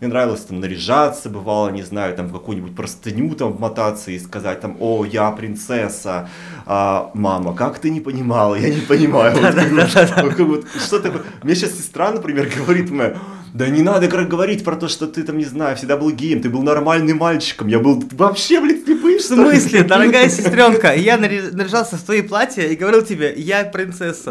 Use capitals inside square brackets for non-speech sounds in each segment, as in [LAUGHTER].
Мне нравилось там наряжаться, бывало, не знаю, там в какую-нибудь простыню там вмотаться и сказать там, о, я принцесса, а, мама, как ты не понимала, я не понимаю. Что такое? Мне сейчас сестра, например, говорит мне, да не надо говорить про то, что ты там, не знаю, всегда был геем, ты был нормальным мальчиком, я был вообще, блин, слепый, В смысле, дорогая сестренка, я наряжался в твои платья и говорил тебе, я принцесса.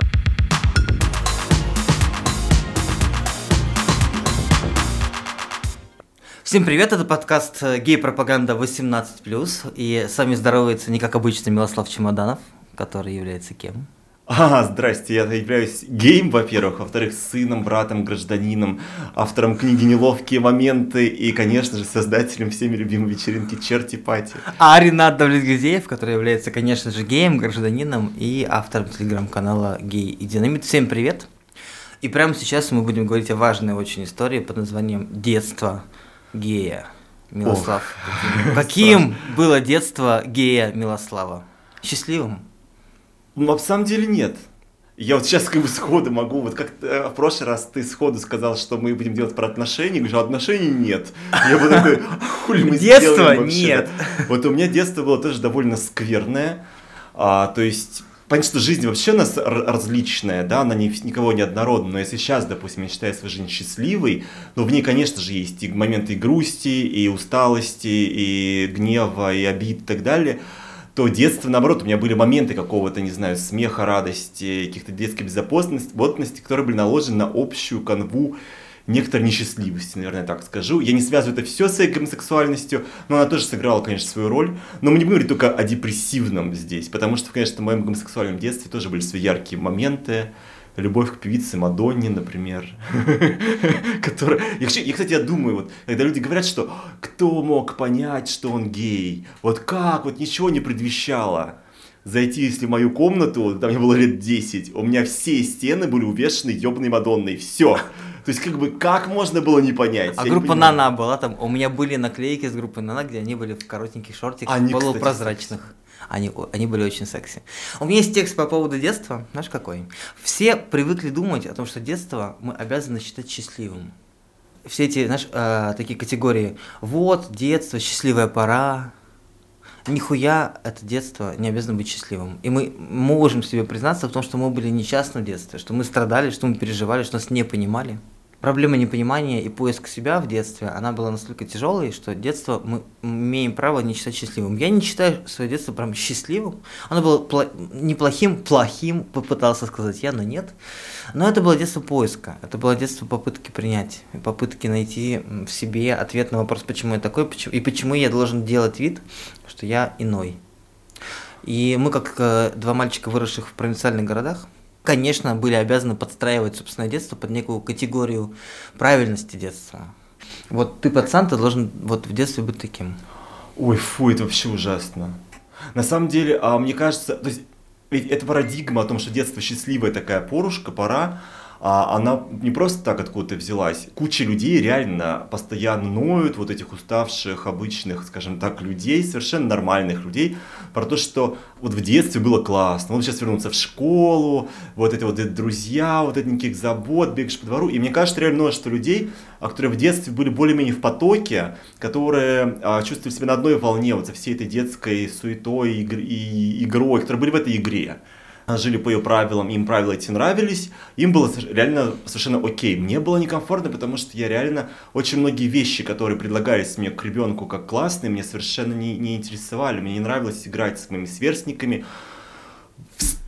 Всем привет, это подкаст «Гей-пропаганда 18+,» и с вами здоровается не как обычно Милослав Чемоданов, который является кем? А, здрасте, я являюсь геем, во-первых, во-вторых, сыном, братом, гражданином, автором книги «Неловкие моменты» и, конечно же, создателем всеми любимой вечеринки «Черти Party». А Ренат Давлетгильдеев, который является, конечно же, геем, гражданином и автором телеграм-канала «Гей и Динамит». Всем привет! И прямо сейчас мы будем говорить о важной очень истории под названием «Детство», гея Милослав. Ох. Каким было детство гея Милослава? Счастливым? Ну, на самом деле нет. Я вот сейчас как бы сходу могу, вот как э, в прошлый раз ты сходу сказал, что мы будем делать про отношения, говорю, отношений нет. Я бы такой, хули мы Детство нет. Вот у меня детство было тоже довольно скверное. А, то есть Понятно, что жизнь вообще у нас различная, да, она не, никого не однородна, но если сейчас, допустим, я считаю свою жизнь счастливой, но в ней, конечно же, есть и моменты и грусти, и усталости, и гнева, и обид и так далее, то детство, наоборот, у меня были моменты какого-то, не знаю, смеха, радости, каких-то детской беззаботности, которые были наложены на общую канву некоторой несчастливости, наверное, так скажу. Я не связываю это все с гомосексуальностью, но она тоже сыграла, конечно, свою роль. Но мы не будем говорить только о депрессивном здесь, потому что, конечно, в моем гомосексуальном детстве тоже были свои яркие моменты. Любовь к певице Мадонне, например. [LAUGHS] которая... Я, кстати, я думаю, вот, когда люди говорят, что кто мог понять, что он гей? Вот как? Вот ничего не предвещало зайти, если в мою комнату, там мне было лет 10, у меня все стены были увешаны ебаной Мадонной, все. То есть, как бы, как можно было не понять? А группа Нана была там, у меня были наклейки с группы Нана, где они были в коротеньких шортиках, они, полупрозрачных. Кстати, они, они были очень секси. У меня есть текст по поводу детства, знаешь какой? Все привыкли думать о том, что детство мы обязаны считать счастливым. Все эти, знаешь, э, такие категории, вот, детство, счастливая пора, нихуя это детство не обязано быть счастливым. И мы можем себе признаться в том, что мы были несчастны в детстве, что мы страдали, что мы переживали, что нас не понимали. Проблема непонимания и поиск себя в детстве, она была настолько тяжелой, что детство мы имеем право не считать счастливым. Я не считаю свое детство прям счастливым. Оно было пло- неплохим, плохим, попытался сказать я, но нет. Но это было детство поиска, это было детство попытки принять, попытки найти в себе ответ на вопрос, почему я такой, почему, и почему я должен делать вид, что я иной. И мы, как э, два мальчика, выросших в провинциальных городах, конечно, были обязаны подстраивать собственное детство под некую категорию правильности детства. Вот ты, пацан, ты должен вот в детстве быть таким. Ой, фу, это вообще ужасно. На самом деле, а, мне кажется, то есть, ведь эта парадигма о том, что детство счастливая такая порушка, пора, а она не просто так откуда-то взялась. Куча людей реально постоянно ноют, вот этих уставших, обычных, скажем так, людей, совершенно нормальных людей, про то, что вот в детстве было классно, вот сейчас вернуться в школу, вот эти вот друзья, вот эти никаких забот, бегаешь по двору. И мне кажется, реально множество людей, а, которые в детстве были более-менее в потоке, которые а, чувствовали себя на одной волне вот со всей этой детской суетой и игрой, которые были в этой игре жили по ее правилам, им правила эти нравились, им было реально совершенно окей. Мне было некомфортно, потому что я реально очень многие вещи, которые предлагались мне к ребенку как классные, мне совершенно не, не интересовали. Мне не нравилось играть с моими сверстниками,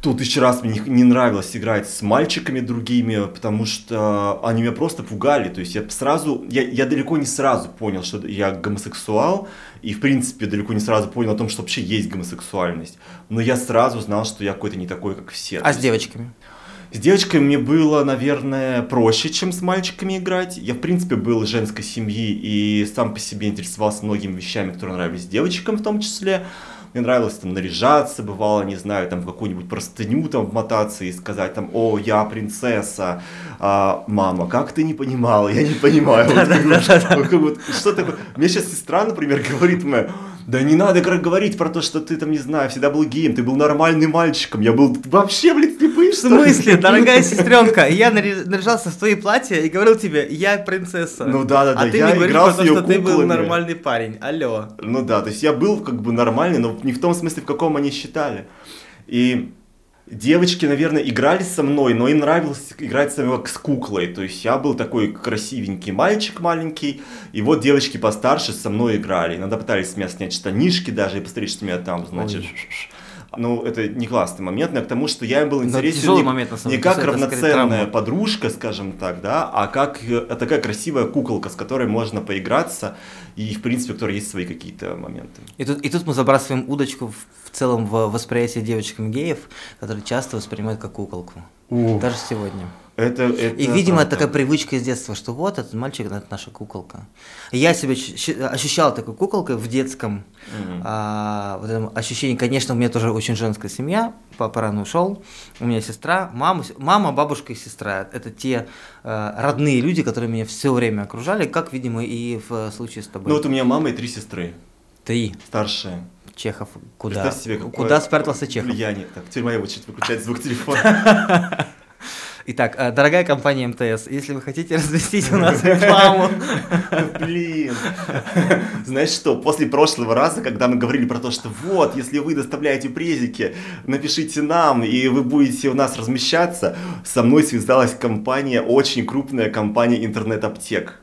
сто тысяч раз мне не нравилось играть с мальчиками другими, потому что они меня просто пугали. То есть я сразу, я, я далеко не сразу понял, что я гомосексуал, и в принципе далеко не сразу понял о том, что вообще есть гомосексуальность. Но я сразу знал, что я какой-то не такой, как все. А с девочками? С девочками мне было, наверное, проще, чем с мальчиками играть. Я, в принципе, был из женской семьи и сам по себе интересовался многими вещами, которые нравились девочкам в том числе. Мне нравилось там наряжаться, бывало, не знаю, там в какую-нибудь простыню там вмотаться и сказать там, о, я принцесса, а, мама, как ты не понимала, я не понимаю. Что такое? Мне сейчас сестра, например, говорит мне, да не надо говорить про то, что ты там, не знаю, всегда был геем, ты был нормальным мальчиком, я был вообще, блин, слепым слепые, В смысле, [LAUGHS] дорогая сестренка, я наряжался в твои платья и говорил тебе, я принцесса. Ну да, да, да. А ты мне говоришь, потому что ты был нормальный парень. Алло. Ну да, то есть я был как бы нормальный, но не в том смысле, в каком они считали. И девочки, наверное, играли со мной, но им нравилось играть со мной как с куклой. То есть я был такой красивенький мальчик маленький, и вот девочки постарше со мной играли. Иногда пытались с меня снять штанишки даже и посмотреть, что меня там, значит, Ой ну, это не классный момент, но к тому, что я им был интересен не, момент, не как равноценная подружка, скажем так, да, а как э, такая красивая куколка, с которой можно поиграться, и, в принципе, у которой есть свои какие-то моменты. И тут, и тут мы забрасываем удочку в, в целом в восприятии девочками геев, которые часто воспринимают как куколку. Ух. Даже сегодня. Это, это и, видимо, правда. такая привычка из детства, что вот этот мальчик, это наша куколка. я себя ощущал такой куколкой в детском mm а, вот этом ощущении. Конечно, у меня тоже очень женская семья, папа рано ушел, у меня сестра, мама, мама, бабушка и сестра. Это те а, родные люди, которые меня все время окружали, как, видимо, и в случае с тобой. Ну вот у меня мама и три сестры. Три. Старшие. Чехов куда? себе, куда спрятался Чехов? Влияние. Так, теперь моя очередь выключать звук телефона. [LAUGHS] Итак, э, дорогая компания МТС, если вы хотите [LAUGHS] разместить у нас рекламу... Блин. Знаешь что, после прошлого раза, когда мы говорили про то, что вот, если вы доставляете презики, напишите нам, и вы будете у нас размещаться, со мной связалась компания, очень крупная компания интернет-аптек.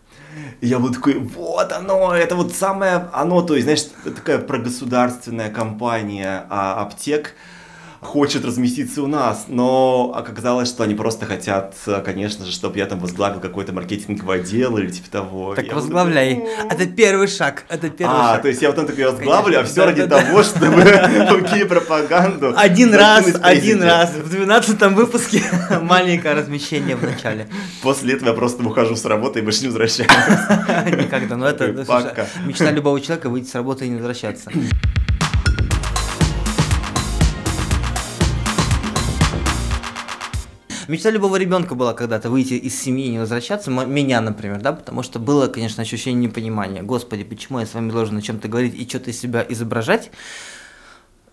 Я был такой, вот оно, это вот самое оно, то есть, знаешь, такая прогосударственная компания а, аптек, хочет разместиться у нас, но оказалось, что они просто хотят, конечно же, чтобы я там возглавил какой-то маркетинговый отдел или типа того. Так я возглавляй. Вот это первый шаг. Это первый а, шаг. то есть я вот там такой возглавлю, конечно. а все да, ради да, того, да. чтобы [LAUGHS] руки пропаганду. Один раз, один раз. В 12 выпуске [LAUGHS] маленькое размещение в начале. После этого я просто ухожу с работы и больше не возвращаюсь. [LAUGHS] Никогда. Но это мечта любого человека выйти с работы и не возвращаться. Мечта любого ребенка была когда-то выйти из семьи и не возвращаться, меня, например, да, потому что было, конечно, ощущение непонимания. Господи, почему я с вами должен о чем-то говорить и что-то из себя изображать?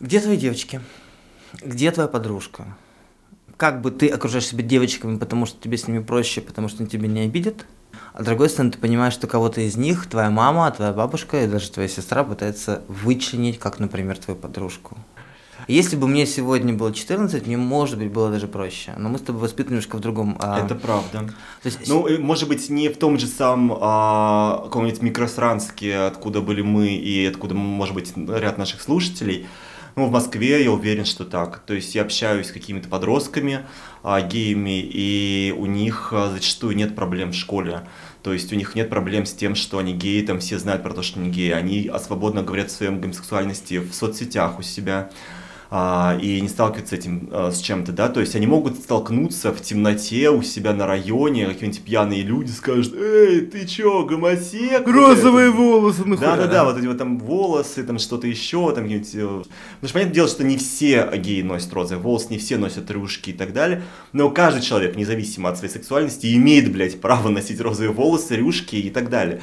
Где твои девочки? Где твоя подружка? Как бы ты окружаешь себя девочками, потому что тебе с ними проще, потому что они тебя не обидят? А с другой стороны, ты понимаешь, что кого-то из них, твоя мама, твоя бабушка и даже твоя сестра пытается вычленить, как, например, твою подружку. Если бы мне сегодня было 14, мне, может быть, было даже проще. Но мы с тобой воспитаны немножко в другом... А... Это правда. То есть... Ну, может быть, не в том же самом а, каком-нибудь Микросранске, откуда были мы и откуда, может быть, ряд наших слушателей. Ну, в Москве я уверен, что так. То есть я общаюсь с какими-то подростками, а, геями, и у них а, зачастую нет проблем в школе. То есть у них нет проблем с тем, что они геи, там все знают про то, что они геи. Они свободно говорят о своем гомосексуальности в соцсетях у себя а, и не сталкиваться этим а, с чем-то, да, то есть они могут столкнуться в темноте у себя на районе, какие-нибудь пьяные люди скажут, эй, ты чё, гомосек? Розовые волосы, ну Да-да-да, вот эти вот там волосы, там что-то еще, там какие-нибудь... Э, потому что понятное дело, что не все геи носят розовые волосы, не все носят рюшки и так далее, но каждый человек, независимо от своей сексуальности, имеет, блядь, право носить розовые волосы, рюшки и так далее.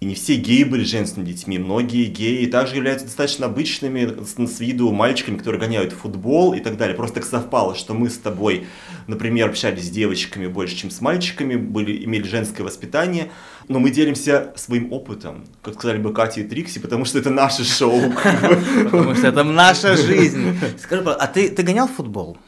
И не все геи были женственными детьми. Многие геи также являются достаточно обычными с, виду мальчиками, которые гоняют футбол и так далее. Просто так совпало, что мы с тобой, например, общались с девочками больше, чем с мальчиками, были, имели женское воспитание, но мы делимся своим опытом, как сказали бы Катя и Трикси, потому что это наше шоу. Потому что это наша жизнь. Скажи, а ты, ты гонял футбол?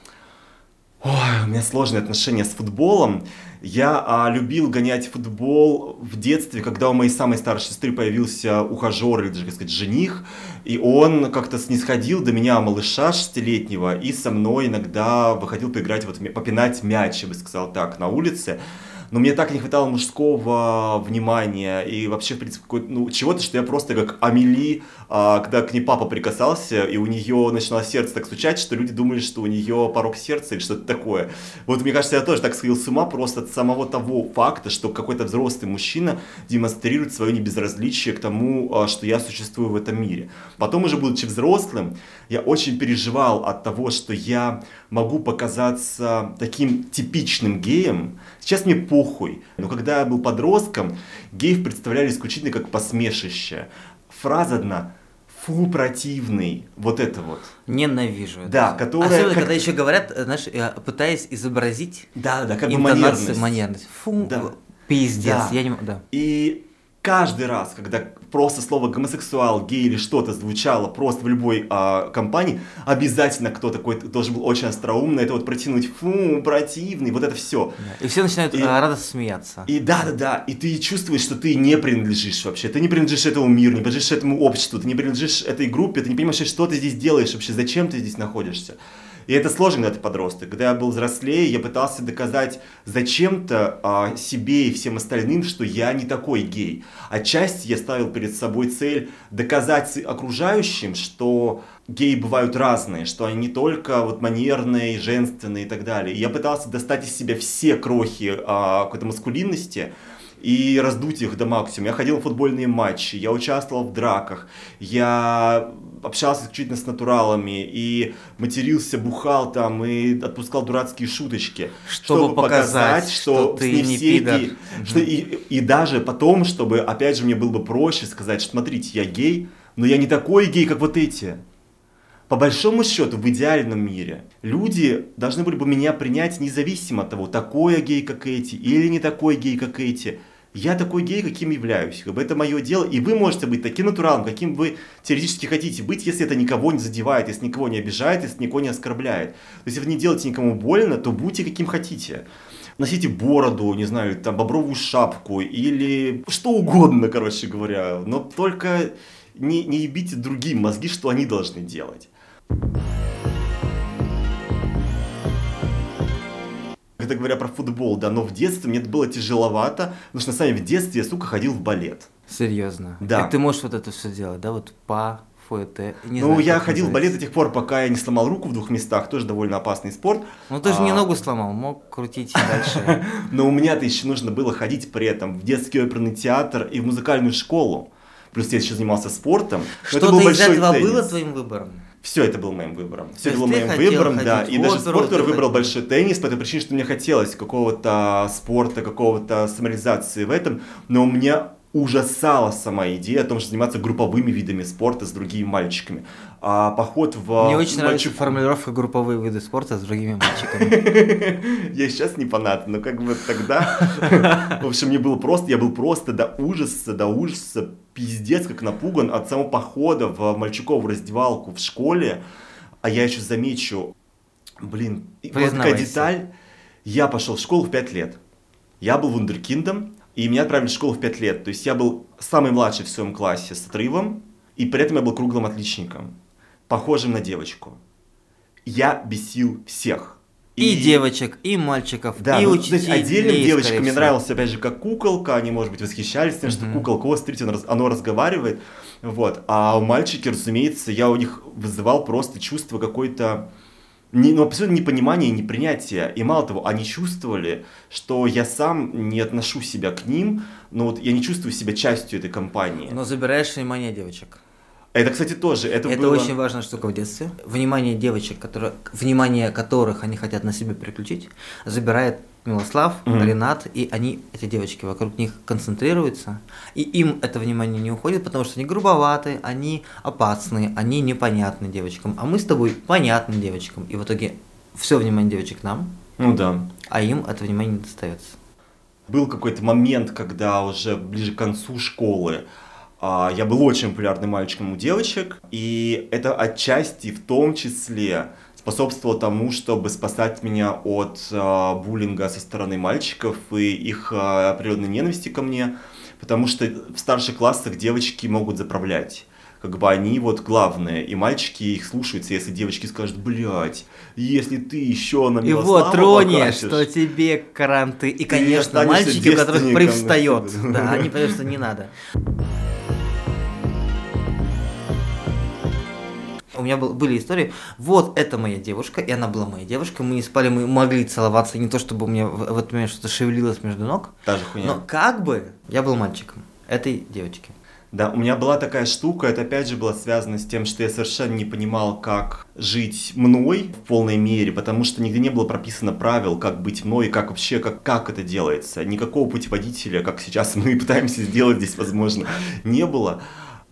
Ой, у меня сложные отношения с футболом. Я а, любил гонять футбол в детстве, когда у моей самой старшей сестры появился ухажер, или даже, как сказать, жених, и он как-то снисходил до меня, малыша шестилетнего, и со мной иногда выходил поиграть, вот, попинать мяч, я бы сказал так, на улице но мне так не хватало мужского внимания и вообще, в принципе, ну, чего-то, что я просто как Амели, а, когда к ней папа прикасался, и у нее начинало сердце так стучать, что люди думали, что у нее порог сердца или что-то такое. Вот мне кажется, я тоже так сходил с ума просто от самого того факта, что какой-то взрослый мужчина демонстрирует свое небезразличие к тому, а, что я существую в этом мире. Потом уже будучи взрослым, я очень переживал от того, что я могу показаться таким типичным геем. Сейчас мне похуй. Но когда я был подростком, геев представляли исключительно как посмешище. Фраза одна фу, противный, вот это вот. Ненавижу. Да, это. которая... Особенно, как... когда еще говорят, знаешь, пытаясь изобразить да, да, как бы манерность. манерность. Фу, да. пиздец, да. я не да. И каждый раз, когда просто слово гомосексуал, гей или что-то звучало просто в любой а, компании, обязательно кто-то такой должен был очень остроумный, это вот протянуть, фу, противный, вот это все. И все начинают и, а, радостно смеяться. И да, да, да, и ты чувствуешь, что ты не принадлежишь вообще, ты не принадлежишь этому миру, не принадлежишь этому обществу, ты не принадлежишь этой группе, ты не понимаешь, что ты здесь делаешь вообще, зачем ты здесь находишься. И это сложно, когда ты подросток. Когда я был взрослее, я пытался доказать зачем-то а, себе и всем остальным, что я не такой гей. Отчасти я ставил перед собой цель доказать окружающим, что геи бывают разные, что они не только вот манерные, женственные и так далее. И я пытался достать из себя все крохи а, какой-то маскулинности, и раздуть их до максимума. Я ходил в футбольные матчи, я участвовал в драках, я общался исключительно с натуралами и матерился, бухал там и отпускал дурацкие шуточки, чтобы, чтобы показать, что, что ты не пидор. Гей, что и, и даже потом, чтобы опять же мне было бы проще сказать, что смотрите, я гей, но я не такой гей, как вот эти. По большому счету, в идеальном мире люди должны были бы меня принять независимо от того, такой я гей, как эти, или не такой гей, как эти я такой гей, каким являюсь. Как бы это мое дело, и вы можете быть таким натуралом, каким вы теоретически хотите быть, если это никого не задевает, если никого не обижает, если никого не оскорбляет. То есть, если вы не делаете никому больно, то будьте каким хотите. Носите бороду, не знаю, там, бобровую шапку или что угодно, короче говоря. Но только не, не ебите другим мозги, что они должны делать. Это говоря про футбол, да, но в детстве мне это было тяжеловато, потому что на самом деле в детстве я, сука, ходил в балет. Серьезно? Да. И ты можешь вот это все делать, да, вот па, фуэте? Не ну, знаю, я ходил в балет до тех пор, пока я не сломал руку в двух местах, тоже довольно опасный спорт. Ну, ты же а... не ногу сломал, мог крутить дальше. [LAUGHS] Но у меня-то еще нужно было ходить при этом в детский оперный театр и в музыкальную школу. Плюс я еще занимался спортом. Что-то из этого было твоим выбором? Все это был моим выбором. Все это было моим выбором, да. И даже спорт, который выбрал большой теннис по той причине, что мне хотелось какого-то спорта, какого-то самореализации в этом. Но у меня ужасала сама идея о том, что заниматься групповыми видами спорта с другими мальчиками. А поход в... Мне очень нравится формулировка групповые виды спорта с другими мальчиками. [LAUGHS] Я сейчас не фанат, но как бы тогда... В общем, мне было просто... Я был просто до ужаса, до ужаса пиздец как напуган от самого похода в мальчиковую раздевалку в школе. А я еще замечу, блин, вот такая деталь. Я пошел в школу в 5 лет. Я был вундеркиндом, и меня отправили в школу в 5 лет. То есть я был самый младший в своем классе с отрывом, и при этом я был круглым отличником, похожим на девочку. Я бесил всех. И, и девочек, и мальчиков, да, и ну, учителей. отдельным девочкам мне нравилось, опять же, как куколка, они, может быть, восхищались тем, что mm-hmm. куколка, о, смотрите, оно, оно разговаривает, вот. А у мальчики, разумеется, я у них вызывал просто чувство какой-то не, ну, абсолютно непонимание и непринятие. И мало того, они чувствовали, что я сам не отношу себя к ним, но вот я не чувствую себя частью этой компании. Но забираешь внимание девочек. Это, кстати, тоже. Это, это было... очень важная штука в детстве. Внимание девочек, которые, внимание которых они хотят на себя переключить, забирает Милослав, mm-hmm. Ренат, и они, эти девочки, вокруг них концентрируются, и им это внимание не уходит, потому что они грубоваты, они опасные, они непонятны девочкам, а мы с тобой понятны девочкам, и в итоге все внимание девочек нам, ну да, а им это внимание не достается. Был какой-то момент, когда уже ближе к концу школы я был очень популярным мальчиком у девочек, и это отчасти в том числе способствовало тому, чтобы спасать меня от э, буллинга со стороны мальчиков и их э, природной ненависти ко мне, потому что в старших классах девочки могут заправлять. Как бы они вот главные, и мальчики их слушаются, если девочки скажут, блядь, если ты еще на И вот тронешь, что тебе каранты, и, конечно, мальчики, у которых привстает, да, они понимают, что не надо. [LAUGHS] у меня был, были истории, вот это моя девушка, и она была моя девушка, мы не спали, мы могли целоваться, не то чтобы у меня в, в этот момент что-то шевелилось между ног, Та же хуйня. но как бы я был мальчиком этой девочки. Да, у меня была такая штука, это опять же было связано с тем, что я совершенно не понимал, как жить мной в полной мере, потому что нигде не было прописано правил, как быть мной, как вообще, как, как это делается. Никакого путеводителя, как сейчас [LAUGHS] мы пытаемся сделать здесь, возможно, не было.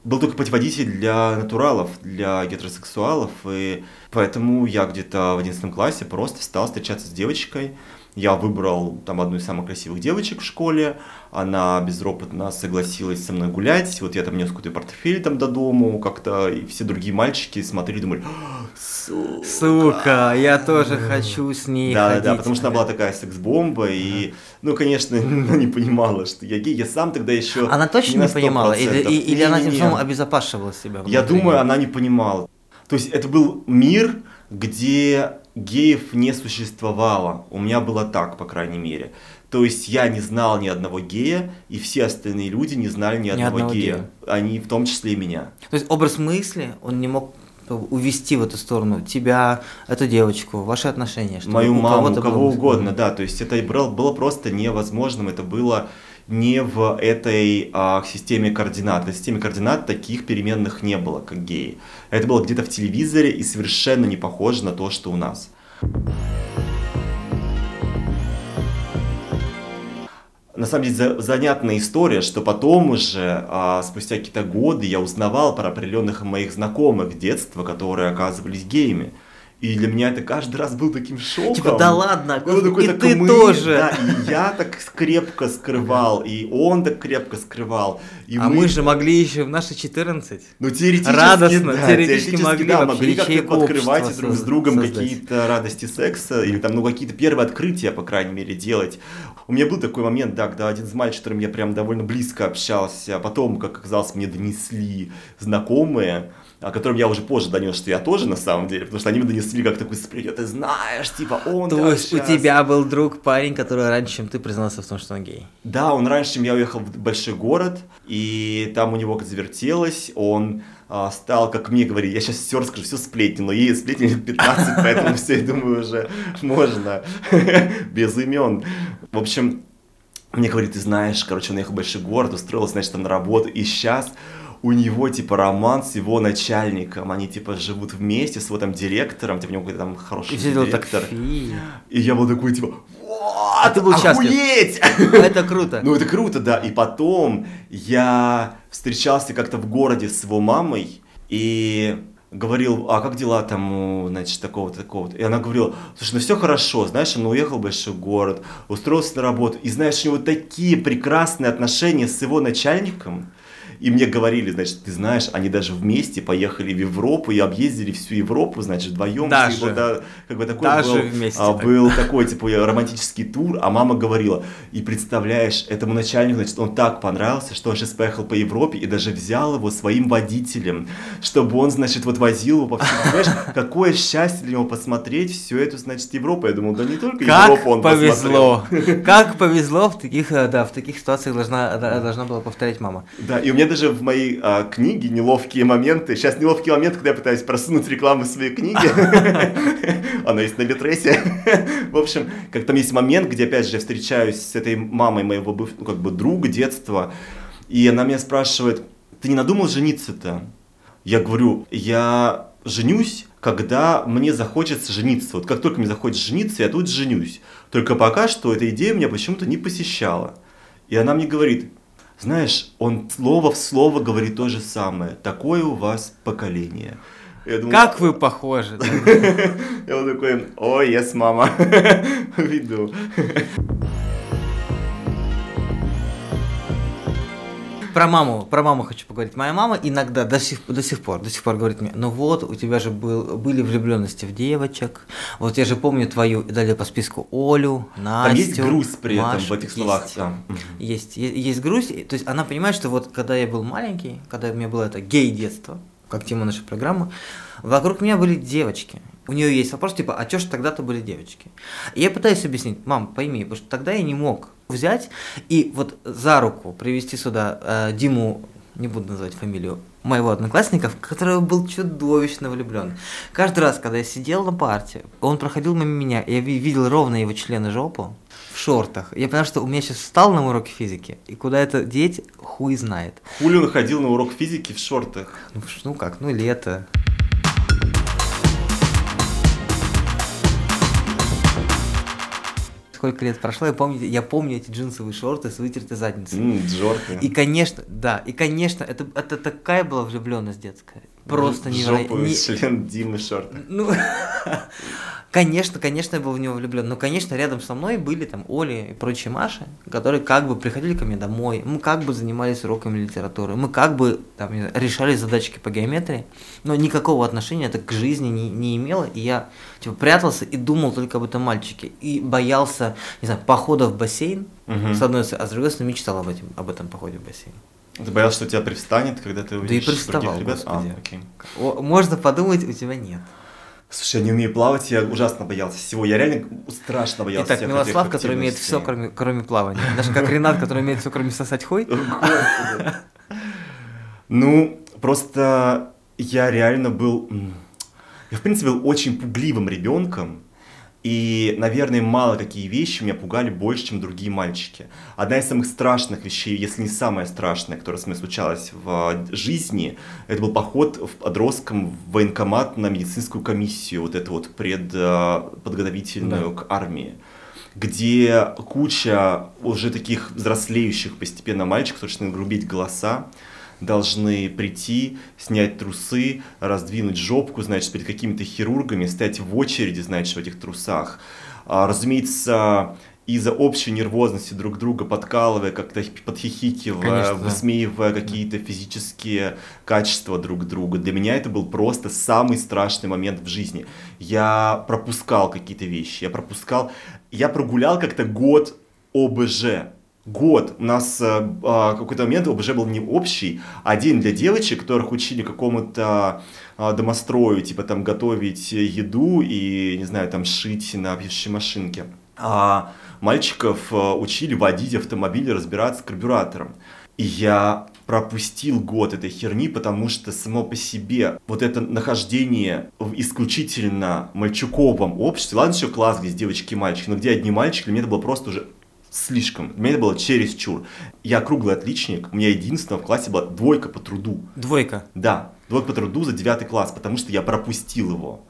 Был только путеводитель для натуралов, для гетеросексуалов, и поэтому я где-то в 11 классе просто стал встречаться с девочкой, я выбрал там одну из самых красивых девочек в школе, она безропотно согласилась со мной гулять, вот я там нес какой-то портфель там до дому, как-то и все другие мальчики смотрели, думали, сука, сука я тоже хочу с ней Да, ходить. да, да, потому что она была такая секс-бомба, и, ну, конечно, [LAUGHS] она не понимала, что я гей, я сам тогда еще Она точно не, не понимала, или, или не, она тем самым обезопасивала себя? Я думаю, она не понимала. То есть это был мир, где геев не существовало. У меня было так, по крайней мере. То есть я не знал ни одного гея, и все остальные люди не знали ни, ни одного, одного гея. гея. Они в том числе и меня. То есть образ мысли, он не мог увести в эту сторону тебя, эту девочку, ваши отношения. Мою маму, кого угодно, да. То есть это было просто невозможным, это было не в этой а, системе координат. В системе координат таких переменных не было, как геи. Это было где-то в телевизоре и совершенно не похоже на то, что у нас. На самом деле занятная история, что потом уже, а, спустя какие-то годы, я узнавал про определенных моих знакомых детства, которые оказывались геями. И для меня это каждый раз был таким шоком. Типа, да ладно, ну, такой, и так ты мы, тоже. Да, и я так крепко скрывал, и он так крепко скрывал. И а мы... мы же могли еще в наши 14. Ну, теоретически, Радостно, да, теоретически, теоретически могли, да, могли как-то открывать друг с другом какие-то радости секса, или там, ну, какие-то первые открытия, по крайней мере, делать. У меня был такой момент, да, когда один из мальчиков, которым я прям довольно близко общался, а потом, как оказалось, мне донесли знакомые, о котором я уже позже донес, что я тоже на самом деле, потому что они мне донесли как такой сплетен, ты знаешь, типа он То есть сейчас... у тебя был друг, парень, который раньше, чем ты признался в том, что он гей? Да, он раньше, чем я уехал в большой город, и там у него как завертелось, он а, стал, как мне говорили, я сейчас все расскажу, все сплетни, но ей сплетни 15, [LAUGHS] поэтому все, я думаю, уже можно, [LAUGHS] без имен. В общем, мне говорит, ты знаешь, короче, он ехал в большой город, устроился, значит, там на работу, и сейчас у него, типа, роман с его начальником, они, типа, живут вместе с его там директором, типа, у него какой-то там хороший и директор. Так, и я был такой, типа, а ты был охуеть! счастлив. Это круто. Ну, это круто, да. И потом я встречался как-то в городе с его мамой, и говорил, а как дела там, значит, такого-то, такого-то. И она говорила, слушай, ну все хорошо, знаешь, он уехал в большой город, устроился на работу, и знаешь, у него такие прекрасные отношения с его начальником, и мне говорили, значит, ты знаешь, они даже вместе поехали в Европу и объездили всю Европу, значит, вдвоем. Даже. Типа, да, как бы такой даже был, вместе. А, был такой, типа, романтический тур, а мама говорила, и представляешь, этому начальнику, значит, он так понравился, что он сейчас поехал по Европе и даже взял его своим водителем, чтобы он, значит, вот возил его по всему. [LAUGHS] Понимаешь, какое счастье для него посмотреть всю эту, значит, Европу. Я думал, да не только как Европу он повезло. Как повезло в таких, э, да, в таких ситуациях должна, должна была повторять мама. Да, и у меня даже в моей а, книге неловкие моменты. Сейчас неловкий момент, когда я пытаюсь просунуть рекламу в своей книге. [LAUGHS] Она есть на Литресе. В общем, как там есть момент, где, опять же, я встречаюсь с этой мамой моего ну, как бы друга детства, и она меня спрашивает, ты не надумал жениться-то? Я говорю, я женюсь, когда мне захочется жениться. Вот как только мне захочется жениться, я тут женюсь. Только пока что эта идея меня почему-то не посещала. И она мне говорит, знаешь, он слово в слово говорит то же самое. Такое у вас поколение. Я как вы похожи. [LAUGHS] Я вот такой, о, yes, мама, [LAUGHS] веду. Про маму, про маму хочу поговорить. Моя мама иногда до сих, до сих пор, до сих пор говорит мне, ну вот, у тебя же был, были влюбленности в девочек, вот я же помню твою, далее по списку, Олю, Настю, Там есть грусть при Машу. этом в этих словах. Есть, да. есть, есть, есть грусть, то есть она понимает, что вот когда я был маленький, когда у меня было это гей-детство, как тема нашей программы, вокруг меня были девочки. У нее есть вопрос, типа, а чё ж тогда-то были девочки? И я пытаюсь объяснить, мам, пойми, потому что тогда я не мог взять и вот за руку привести сюда э, Диму, не буду называть фамилию, моего одноклассника, в которого был чудовищно влюблен. Каждый раз, когда я сидел на парте, он проходил мимо меня, я видел ровно его члены жопу в шортах. Я понял, что у меня сейчас встал на урок физики, и куда это деть, хуй знает. Хули он ходил на урок физики в шортах? Ну, ну как, ну лето. Сколько лет прошло, я помню, я помню эти джинсовые шорты с вытертой задницей. Mm, джорты. И, конечно, да, и, конечно, это, это такая была влюбленность детская. Просто невероятно. Не... член Димы шорты. Ну, [LAUGHS] Конечно, конечно, я был в него влюблен, но, конечно, рядом со мной были там Оли и прочие Маши, которые как бы приходили ко мне домой, мы как бы занимались уроками литературы, мы как бы там решали задачки по геометрии, но никакого отношения это к жизни не, не имело, и я типа прятался и думал только об этом мальчике, и боялся, не знаю, похода в бассейн, угу. с одной стороны, а с другой стороны мечтал об этом, об этом походе в бассейн. Ты боялся, что тебя привстанет, когда ты увидишь да и других ребят? А, окей. О, можно подумать, у тебя нет. Слушай, я не умею плавать, я ужасно боялся всего. Я реально страшно боялся Итак, всех Милослав, который имеет все, кроме, кроме плавания. Даже как Ренат, который имеет все, кроме сосать хой. Ну, просто я реально был... Я, в принципе, был очень пугливым ребенком. И, наверное, мало какие вещи меня пугали больше, чем другие мальчики. Одна из самых страшных вещей, если не самая страшная, которая с мной случалась в жизни, это был поход в подростком в военкомат на медицинскую комиссию, вот эту вот предподготовительную да. к армии где куча уже таких взрослеющих постепенно мальчиков, которые начинают грубить голоса, должны прийти, снять трусы, раздвинуть жопку, значит, перед какими-то хирургами, стоять в очереди, значит, в этих трусах. А, разумеется, из-за общей нервозности друг друга подкалывая, как-то подхихикивая, Конечно, высмеивая да. какие-то физические качества друг друга. Для меня это был просто самый страшный момент в жизни. Я пропускал какие-то вещи, я пропускал... Я прогулял как-то год ОБЖ год у нас э, а, какой-то момент уже был не общий, а один для девочек, которых учили какому-то э, домострою, типа там готовить еду и, не знаю, там шить на пишущей машинке. А мальчиков э, учили водить автомобиль, разбираться с карбюратором. И я пропустил год этой херни, потому что само по себе вот это нахождение в исключительно мальчуковом обществе, ладно, еще класс, где девочки и мальчики, но где одни мальчики, для меня это было просто уже слишком. Для меня это было чересчур. Я круглый отличник, у меня единственное в классе была двойка по труду. Двойка? Да, двойка по труду за девятый класс, потому что я пропустил его.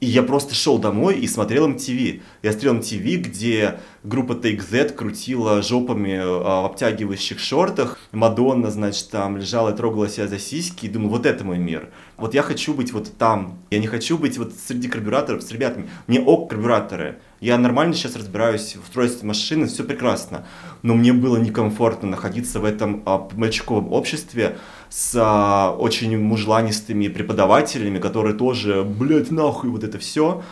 И я просто шел домой и смотрел MTV. Я смотрел MTV, где группа Take That крутила жопами а, в обтягивающих шортах. Мадонна, значит, там лежала и трогала себя за сиськи. И думаю, вот это мой мир. Вот я хочу быть вот там. Я не хочу быть вот среди карбюраторов с ребятами. Мне ок карбюраторы. Я нормально сейчас разбираюсь в устройстве машины, все прекрасно. Но мне было некомфортно находиться в этом а, мальчиковом обществе с а, очень мужланистыми преподавателями, которые тоже, блядь, нахуй вот это все.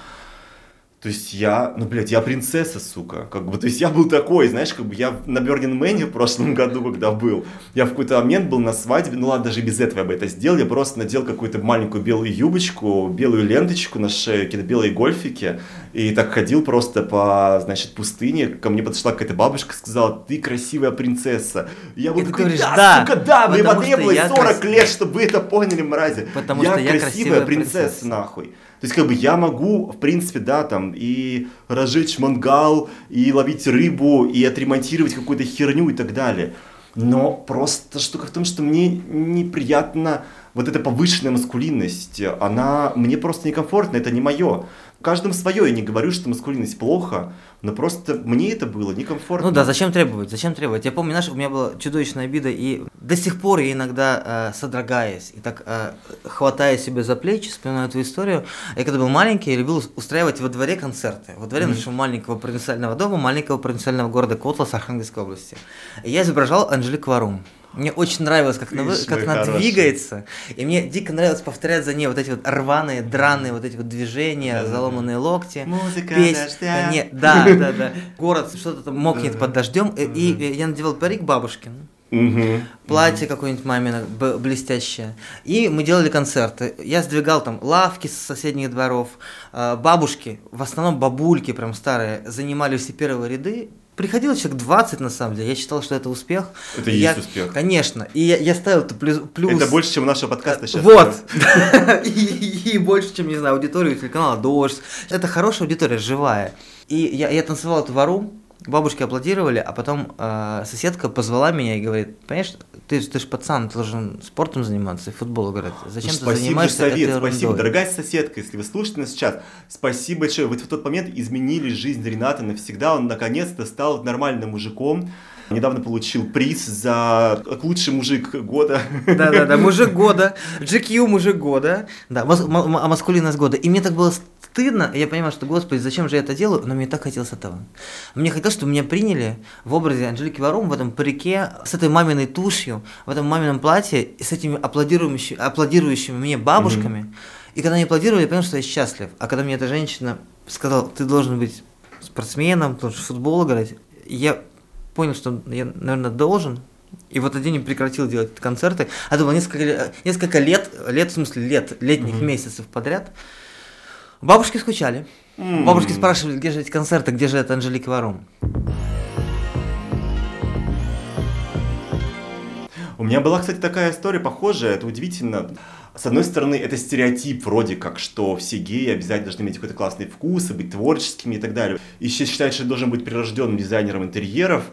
То есть я, ну, блядь, я принцесса, сука. Как бы, то есть я был такой, знаешь, как бы я на Бернин Мэне в прошлом [LAUGHS] году, когда был, я в какой-то момент был на свадьбе, ну ладно, даже без этого я бы это сделал, я просто надел какую-то маленькую белую юбочку, белую ленточку на шее, какие-то белые гольфики, и так ходил просто по, значит, пустыне, ко мне подошла какая-то бабушка, сказала, ты красивая принцесса. Я был такой, говоришь, да, да, сука, да, мне потребовалось 40 крас... лет, чтобы вы это поняли, мрази. Потому я что я красивая, красивая принцесса, принцесса, нахуй. То есть, как бы я могу, в принципе, да, там, и разжечь мангал, и ловить рыбу, и отремонтировать какую-то херню и так далее. Но просто штука в том, что мне неприятно вот эта повышенная маскулинность, она мне просто некомфортна, это не мое. Каждому свое, я не говорю, что маскулинность плохо, но просто мне это было некомфортно. Ну да, зачем требовать, зачем требовать? Я помню, знаешь, у меня была чудовищная обида, и до сих пор я иногда, э, содрогаясь и так э, хватая себя за плечи, вспоминаю эту историю. Я когда был маленький, я любил устраивать во дворе концерты. Во дворе mm-hmm. нашего маленького провинциального дома, маленького провинциального города Котлас Архангельской области. И я изображал Анжелику Варум. Мне очень нравилось, как, она, как она двигается. И мне дико нравилось повторять за ней вот эти вот рваные, драные вот эти вот движения, да, заломанные локти. Музыка петь. дождя. Не, да, да, да. [LAUGHS] Город что-то там мокнет да, под дождем. И, и я надевал парик бабушкин. Угу, платье угу. какое-нибудь мамино блестящее. И мы делали концерты. Я сдвигал там лавки с соседних дворов. А, бабушки, в основном бабульки прям старые, занимали все первые ряды приходило человек 20, на самом деле. Я считал, что это успех. Это и я, есть успех. Конечно. И я, я ставил это плюс, плюс... Это больше, чем нашего подкаста сейчас. Вот. [LAUGHS] и, больше, чем, не знаю, аудиторию телеканала «Дождь». Это хорошая аудитория, живая. И я, я танцевал эту вару, бабушки аплодировали, а потом э, соседка позвала меня и говорит, понимаешь, ты, ты же пацан, ты должен спортом заниматься, и футбол играть. Зачем ну, ты занимаешься совет, этой Спасибо, дорогая соседка, если вы слушаете нас сейчас, спасибо большое. Вы в тот момент изменили жизнь Рената навсегда, он наконец-то стал нормальным мужиком, Недавно получил приз за лучший мужик года. Да-да-да, [LAUGHS] мужик года, GQ мужик года, да, а маскулинность года. И мне так было стыдно, я понимаю, что, господи, зачем же я это делаю, но мне так хотелось этого. Мне хотелось, чтобы меня приняли в образе Анжелики Варум в этом парике, с этой маминой тушью, в этом мамином платье, с этими аплодирующими, аплодирующими мне бабушками. Mm-hmm. И когда они аплодировали, я понял, что я счастлив. А когда мне эта женщина сказала, ты должен быть спортсменом, должен в футбол играть, я понял, что я, наверное, должен, и в этот день прекратил делать концерты. А думал, несколько, несколько лет, лет, в смысле, лет, летних mm-hmm. месяцев подряд – Бабушки скучали. Mm. Бабушки спрашивали, где же эти концерты, где же это Анжелика Варум. У меня была, кстати, такая история похожая, это удивительно. С одной стороны, это стереотип вроде как, что все геи обязательно должны иметь какой-то классный вкус и быть творческими и так далее. И считают, что должен быть прирожденным дизайнером интерьеров,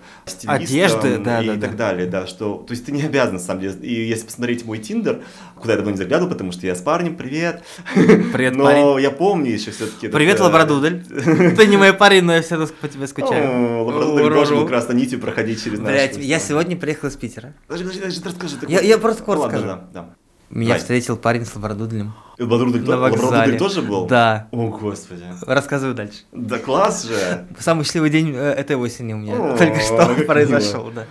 одежды, да, и да, так да. далее, да, что, то есть ты не обязан, на самом деле. И если посмотреть мой тиндер, куда я давно не заглядывал, потому что я с парнем, привет. Привет, [LAUGHS] но парень. я помню еще все-таки. Привет, этот... лабрадудель. [LAUGHS] Ты не мой парень, но я все равно по тебе скучаю. Лабрадудель должен был красной нитью проходить через наш. Блять, я сегодня приехал из Питера. Подожди, подожди, расскажи. Я просто коротко скажу. Меня Дай. встретил парень с лабрадудлем. Лабрадудль, на лабрадудль тоже был? Да. О, господи. Рассказываю дальше. Да класс же. Самый счастливый день э, этой осени у меня О, только что [LAUGHS] произошел, да.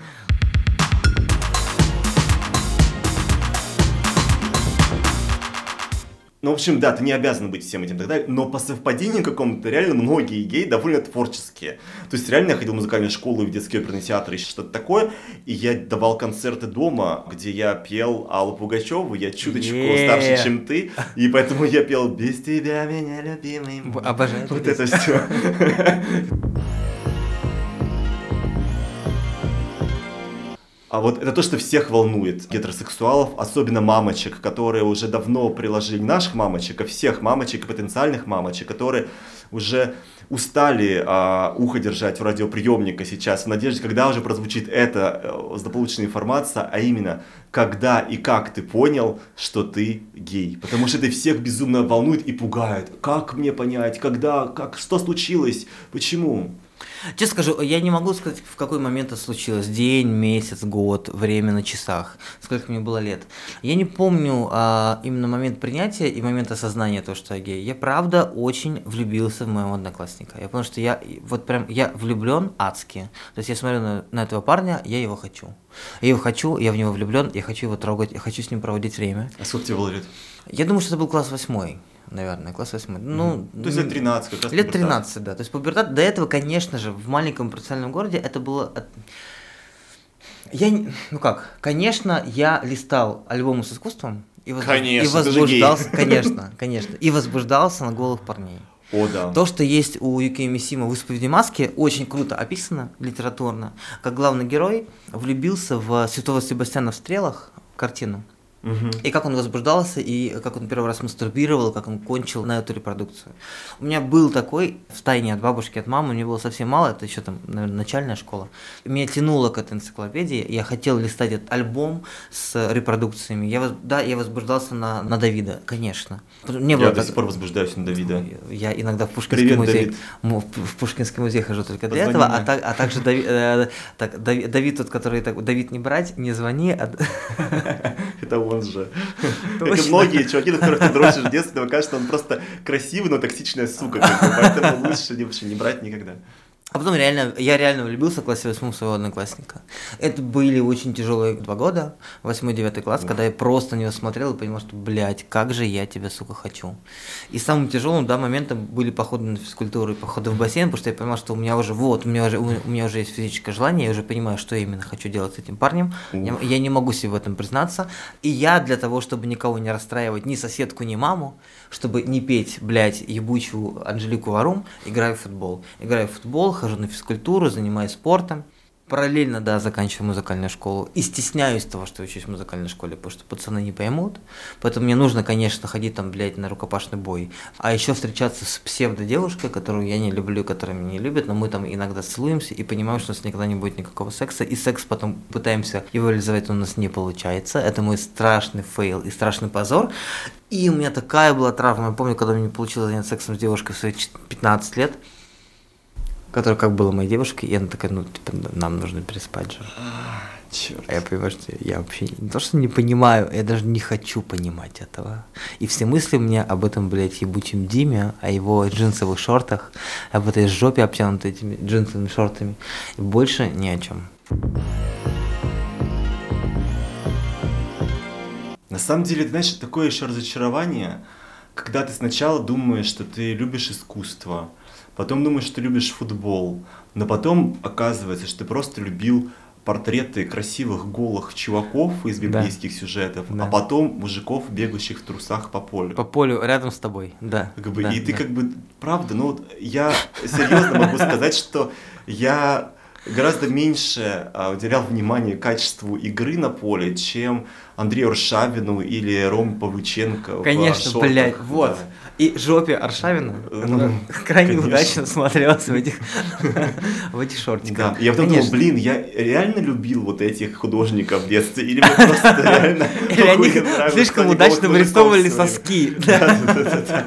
Ну, в общем, да, ты не обязан быть всем этим и так далее, но по совпадению какому-то реально многие геи довольно творческие. То есть реально я ходил в музыкальную школу, в детский оперный театр и что-то такое, и я давал концерты дома, где я пел Аллу Пугачеву, я чуточку yeah. старше, чем ты, и поэтому я пел «Без тебя, меня любимый». Обожаю. Вот это все. [LAUGHS] А вот это то, что всех волнует гетеросексуалов, особенно мамочек, которые уже давно приложили наших мамочек, а всех мамочек и потенциальных мамочек, которые уже устали а, ухо держать в радиоприемника сейчас в надежде, когда уже прозвучит эта э, информация, а именно, когда и как ты понял, что ты гей. Потому что это всех безумно волнует и пугает. Как мне понять, когда, как, что случилось, почему? Честно скажу, я не могу сказать, в какой момент это случилось. День, месяц, год, время на часах, сколько мне было лет. Я не помню а, именно момент принятия и момент осознания того, что я гей. Я правда очень влюбился в моего одноклассника. Я понял, что я вот прям, я влюблен адски. То есть я смотрю на, на этого парня, я его хочу. Я его хочу, я в него влюблен, я хочу его трогать, я хочу с ним проводить время. А сколько тебе было лет? Я думаю, что это был класс восьмой наверное, класс 8. Ну, То есть лет 13 как раз Лет 13, да. То есть пубертат, до этого, конечно же, в маленьком провинциальном городе это было... Я, ну как, конечно, я листал альбомы с искусством и, возбуж... конечно, и возбуждался, конечно, конечно, и возбуждался на голых парней. О, да. То, что есть у Юки Мисима в «Исповеди маски», очень круто описано литературно. Как главный герой влюбился в Святого Себастьяна в стрелах, картину. Угу. И как он возбуждался, и как он первый раз мастурбировал, как он кончил на эту репродукцию. У меня был такой, в тайне от бабушки, от мамы, мне было совсем мало, это еще там, наверное, начальная школа. Меня тянуло к этой энциклопедии, я хотел листать этот альбом с репродукциями. Я, да, я возбуждался на, на Давида, конечно. Не было я так... до сих пор возбуждаюсь на Давида. Я иногда в Пушкинский Привет, музей, Давид. в Пушкинский музей хожу только для этого, а, так, а также Давид, э, так, Давид, Давид тот, который так, Давид не брать, не звони. А... [LAUGHS] Это он же. [LAUGHS] Как и многие чуваки, на которых ты дрочишь в детстве, кажется, он просто красивый, но токсичная сука. Поэтому лучше вообще не брать никогда. А потом реально, я реально влюбился в классе восьмом своего одноклассника. Это были очень тяжелые два года, восьмой, девятый класс, когда я просто на него смотрел и понимал, что, блядь, как же я тебя, сука, хочу. И самым тяжелым, да, моментом были походы на физкультуру и походы в бассейн, потому что я понимал, что у меня уже, вот, у меня уже, у меня уже есть физическое желание, я уже понимаю, что я именно хочу делать с этим парнем. Я, я не могу себе в этом признаться. И я для того, чтобы никого не расстраивать, ни соседку, ни маму, чтобы не петь, блядь, ебучую Анжелику Варум, играю в футбол. Играю в футбол, хожу на физкультуру, занимаюсь спортом. параллельно, да, заканчиваю музыкальную школу и стесняюсь того, что учусь в музыкальной школе, потому что пацаны не поймут. Поэтому мне нужно, конечно, ходить там, блядь, на рукопашный бой. А еще встречаться с псевдо-девушкой, которую я не люблю, которая меня не любит, но мы там иногда целуемся и понимаем, что у нас никогда не будет никакого секса. И секс потом пытаемся его реализовать, у нас не получается. Это мой страшный фейл и страшный позор. И у меня такая была травма. Я помню, когда мне получилось заняться сексом с девушкой в свои 15 лет которая как была моей девушкой, и она такая, ну, типа, нам нужно переспать же. А, черт. А я понимаю, что я вообще не то, что не понимаю, я даже не хочу понимать этого. И все мысли у меня об этом, блядь, ебучем Диме, о его джинсовых шортах, об этой жопе, обтянутой этими джинсовыми шортами. И больше ни о чем. На самом деле, знаешь, такое еще разочарование, когда ты сначала думаешь, что ты любишь искусство, потом думаешь, что любишь футбол, но потом оказывается, что ты просто любил портреты красивых голых чуваков из библейских да. сюжетов, да. а потом мужиков, бегающих в трусах по полю. По полю рядом с тобой, да. Как бы, да, и ты да. как бы, правда, ну вот я серьезно могу сказать, что я гораздо меньше а, уделял внимание качеству игры на поле, чем Андрею Ршавину или Рому Павлюченко. Конечно, блядь, вот. И жопе Аршавина ну, [LAUGHS] крайне конечно. удачно смотрелась в этих, [LAUGHS] в этих шортиках. Да. Я потом думал, блин, я реально любил вот этих художников в детстве, или мне просто [LAUGHS] реально... Или они слишком удачно вырисовывали соски. Да, да, да, да.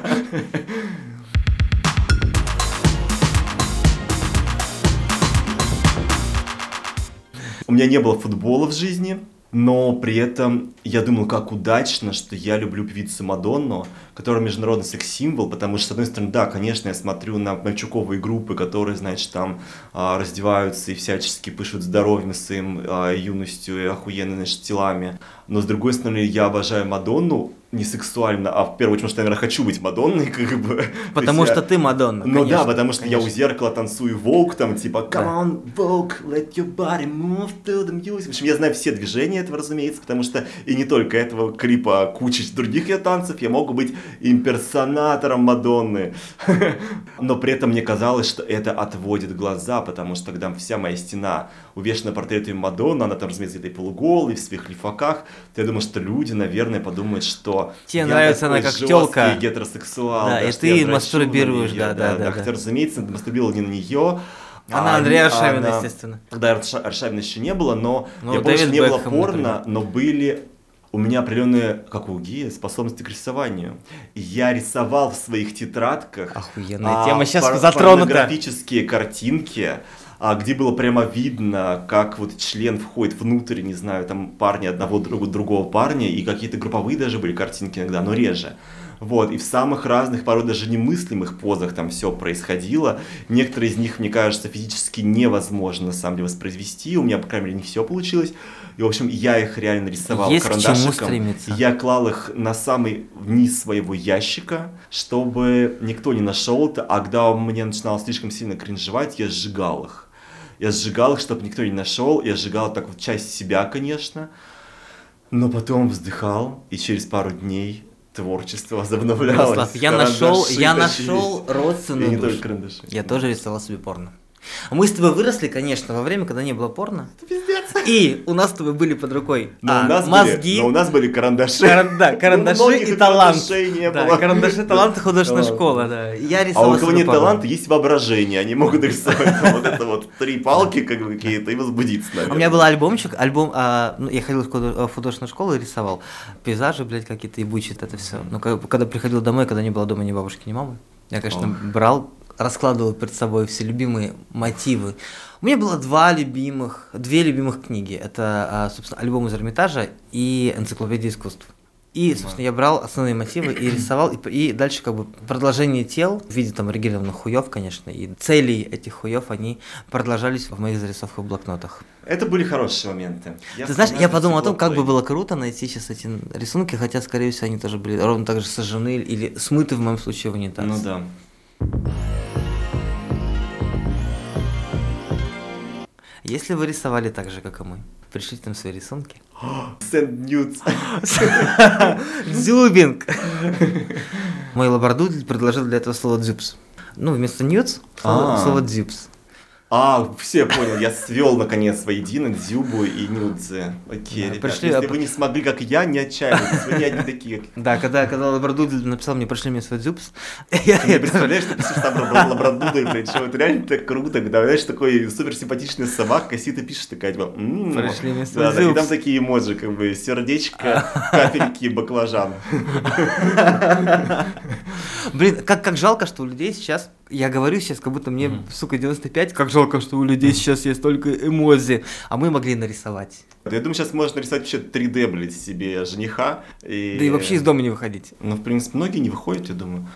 У меня не было футбола в жизни, но при этом я думал, как удачно, что я люблю певицу Мадонну, которая международный секс-символ, потому что, с одной стороны, да, конечно, я смотрю на мальчуковые группы, которые, значит, там а, раздеваются и всячески пишут здоровьем своим а, юностью и охуенными, значит, телами, но, с другой стороны, я обожаю Мадонну, не сексуально, а в первую очередь, потому что я, наверное, хочу быть Мадонной, [LAUGHS] как бы. Потому что я... ты Мадонна, Ну конечно, да, потому что конечно. я у зеркала танцую волк, там, типа, come да. on, Vogue, let your body move to the music. В общем, я знаю все движения этого, разумеется, потому что и не только этого клипа, а куча других ее танцев, я могу быть имперсонатором Мадонны. [LAUGHS] Но при этом мне казалось, что это отводит глаза, потому что когда вся моя стена увешана портретами Мадонны, она там, разумеется, где-то и полуголой, в своих лифаках, то я думаю, что люди, наверное, подумают, что Тебе нравится она как телка. гетеросексуал. Да, да и ты мастурбируешь, да, да, да, да. Хотя, разумеется, мастурбировал не на нее, она а, Андрея Аршавина, она... естественно. Тогда Аршавина еще не было, но ну, я помню, что не было порно, например. но были у меня определенные, как у Гия, способности к рисованию. Я рисовал в своих тетрадках Охуенная а, тема сейчас пор- затронута. порнографические картинки, где было прямо видно, как вот член входит внутрь, не знаю, там парня одного другого, другого парня, и какие-то групповые даже были картинки иногда, но реже. Вот, и в самых разных, порой даже немыслимых позах там все происходило. Некоторые из них, мне кажется, физически невозможно на самом деле воспроизвести. У меня, по крайней мере, не все получилось. И, в общем, я их реально рисовал Есть карандашиком. Я клал их на самый низ своего ящика, чтобы никто не нашел это. А когда мне начинало слишком сильно кринжевать, я сжигал их. Я сжигал их, чтобы никто не нашел. Я сжигал так вот часть себя, конечно. Но потом вздыхал, и через пару дней творчество возобновлялось. Ярослав, я нашел, я нашел родственную душу. Я тоже рисовал себе порно. Мы с тобой выросли, конечно, во время, когда не было порно. Это пиздец. И у нас с тобой были под рукой но а, у нас мозги. Были, но у нас были карандаши. Кар, да, [LAUGHS] карандаши и талант. Не да, было. карандаши, [LAUGHS] талант, художественная школа, да. Я рисовал А у кого нет таланта, есть воображение. Они могут рисовать вот это вот три палки как какие-то и возбудиться, У меня был альбомчик, альбом, а, ну, я ходил в художественную школу и рисовал пейзажи, блядь, какие-то ебучие, это все. Ну, когда приходил домой, когда не было дома ни бабушки, ни мамы, я, конечно, брал раскладывал перед собой все любимые мотивы. У меня было два любимых, две любимых книги. Это, а, собственно, альбом из Эрмитажа и энциклопедия искусств. И, собственно, я брал основные мотивы и рисовал, и, и дальше как бы продолжение тел в виде там оригинальных хуев, конечно, и целей этих хуев, они продолжались в моих зарисовках в блокнотах. Это были хорошие моменты. Я Ты знаешь, я подумал о том, как бы было круто найти сейчас эти рисунки, хотя, скорее всего, они тоже были ровно так же сожжены или смыты в моем случае в унитаз. Ну да. Если вы рисовали так же, как и мы, пришлите нам свои рисунки. Send nudes. [LAUGHS] Дзюбинг. Мой лабрадудель предложил для этого слово дзюбс. Ну, вместо nudes слово, а. слово дзюбс. А, все, понял, я свел наконец воедино Дзюбу и Нюдзе. Окей, да, ребят, пришли, если а... вы не смогли, как я, не отчаивайтесь, вы не одни такие. Да, когда, когда Лабрадудель написал мне, пришли мне свой Дзюбс. [LAUGHS] Я не представляешь, ты пишешь там Лабрадудель, блин, что это реально так круто, когда, знаешь, такой супер симпатичный собак, и ты пишешь такая, типа, пришли мне свой Дзюбс. И там такие эмоджи, как бы, сердечко, [LAUGHS] капельки, баклажан. [LAUGHS] Блин, как, как жалко, что у людей сейчас я говорю сейчас, как будто мне, mm. сука, 95, как жалко, что у людей сейчас есть только эмози, а мы могли нарисовать. Я думаю, сейчас можно нарисовать вообще 3D, блядь, себе жениха. И... Да и вообще из дома не выходить. Ну, в принципе, многие не выходят, я думаю.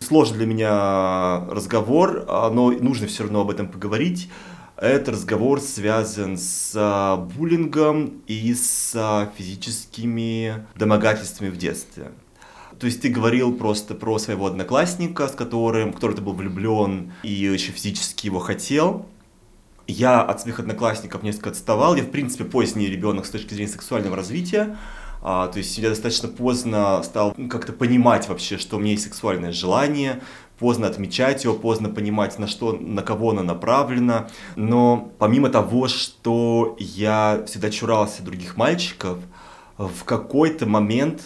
Сложный для меня разговор, но нужно все равно об этом поговорить. Этот разговор связан с а, буллингом и с а, физическими домогательствами в детстве. То есть ты говорил просто про своего одноклассника, с которым, в которого ты был влюблен и еще физически его хотел. Я от своих одноклассников несколько отставал. Я, в принципе, поздний ребенок с точки зрения сексуального развития. А, то есть я достаточно поздно стал как-то понимать вообще, что у меня есть сексуальное желание, поздно отмечать его, поздно понимать, на что, на кого оно направлено. Но помимо того, что я всегда чурался других мальчиков, в какой-то момент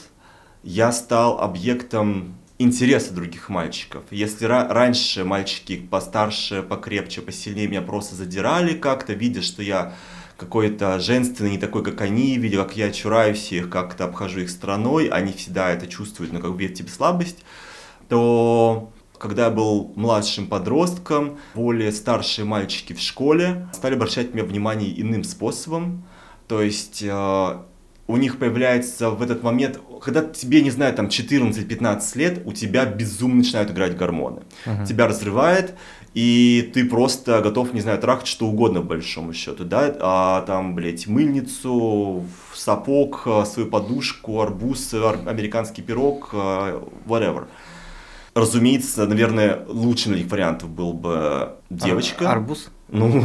я стал объектом интереса других мальчиков. Если ра- раньше мальчики постарше, покрепче, посильнее меня просто задирали как-то, видя, что я какой-то женственный, не такой, как они, видя, как я чураюсь их, как-то обхожу их стороной, они всегда это чувствуют, но как бы видят тебе слабость, то когда я был младшим подростком, более старшие мальчики в школе стали обращать мне внимание иным способом. То есть э, у них появляется в этот момент, когда тебе, не знаю, там 14-15 лет, у тебя безумно начинают играть гормоны. Uh-huh. Тебя разрывает, и ты просто готов, не знаю, трахать что угодно, по большому счету, да, а там, блядь, мыльницу, сапог, свою подушку, арбуз, американский пирог, э, whatever. Разумеется, наверное, лучшим из вариантов был бы девочка. Ар- арбуз? Ну, [LAUGHS]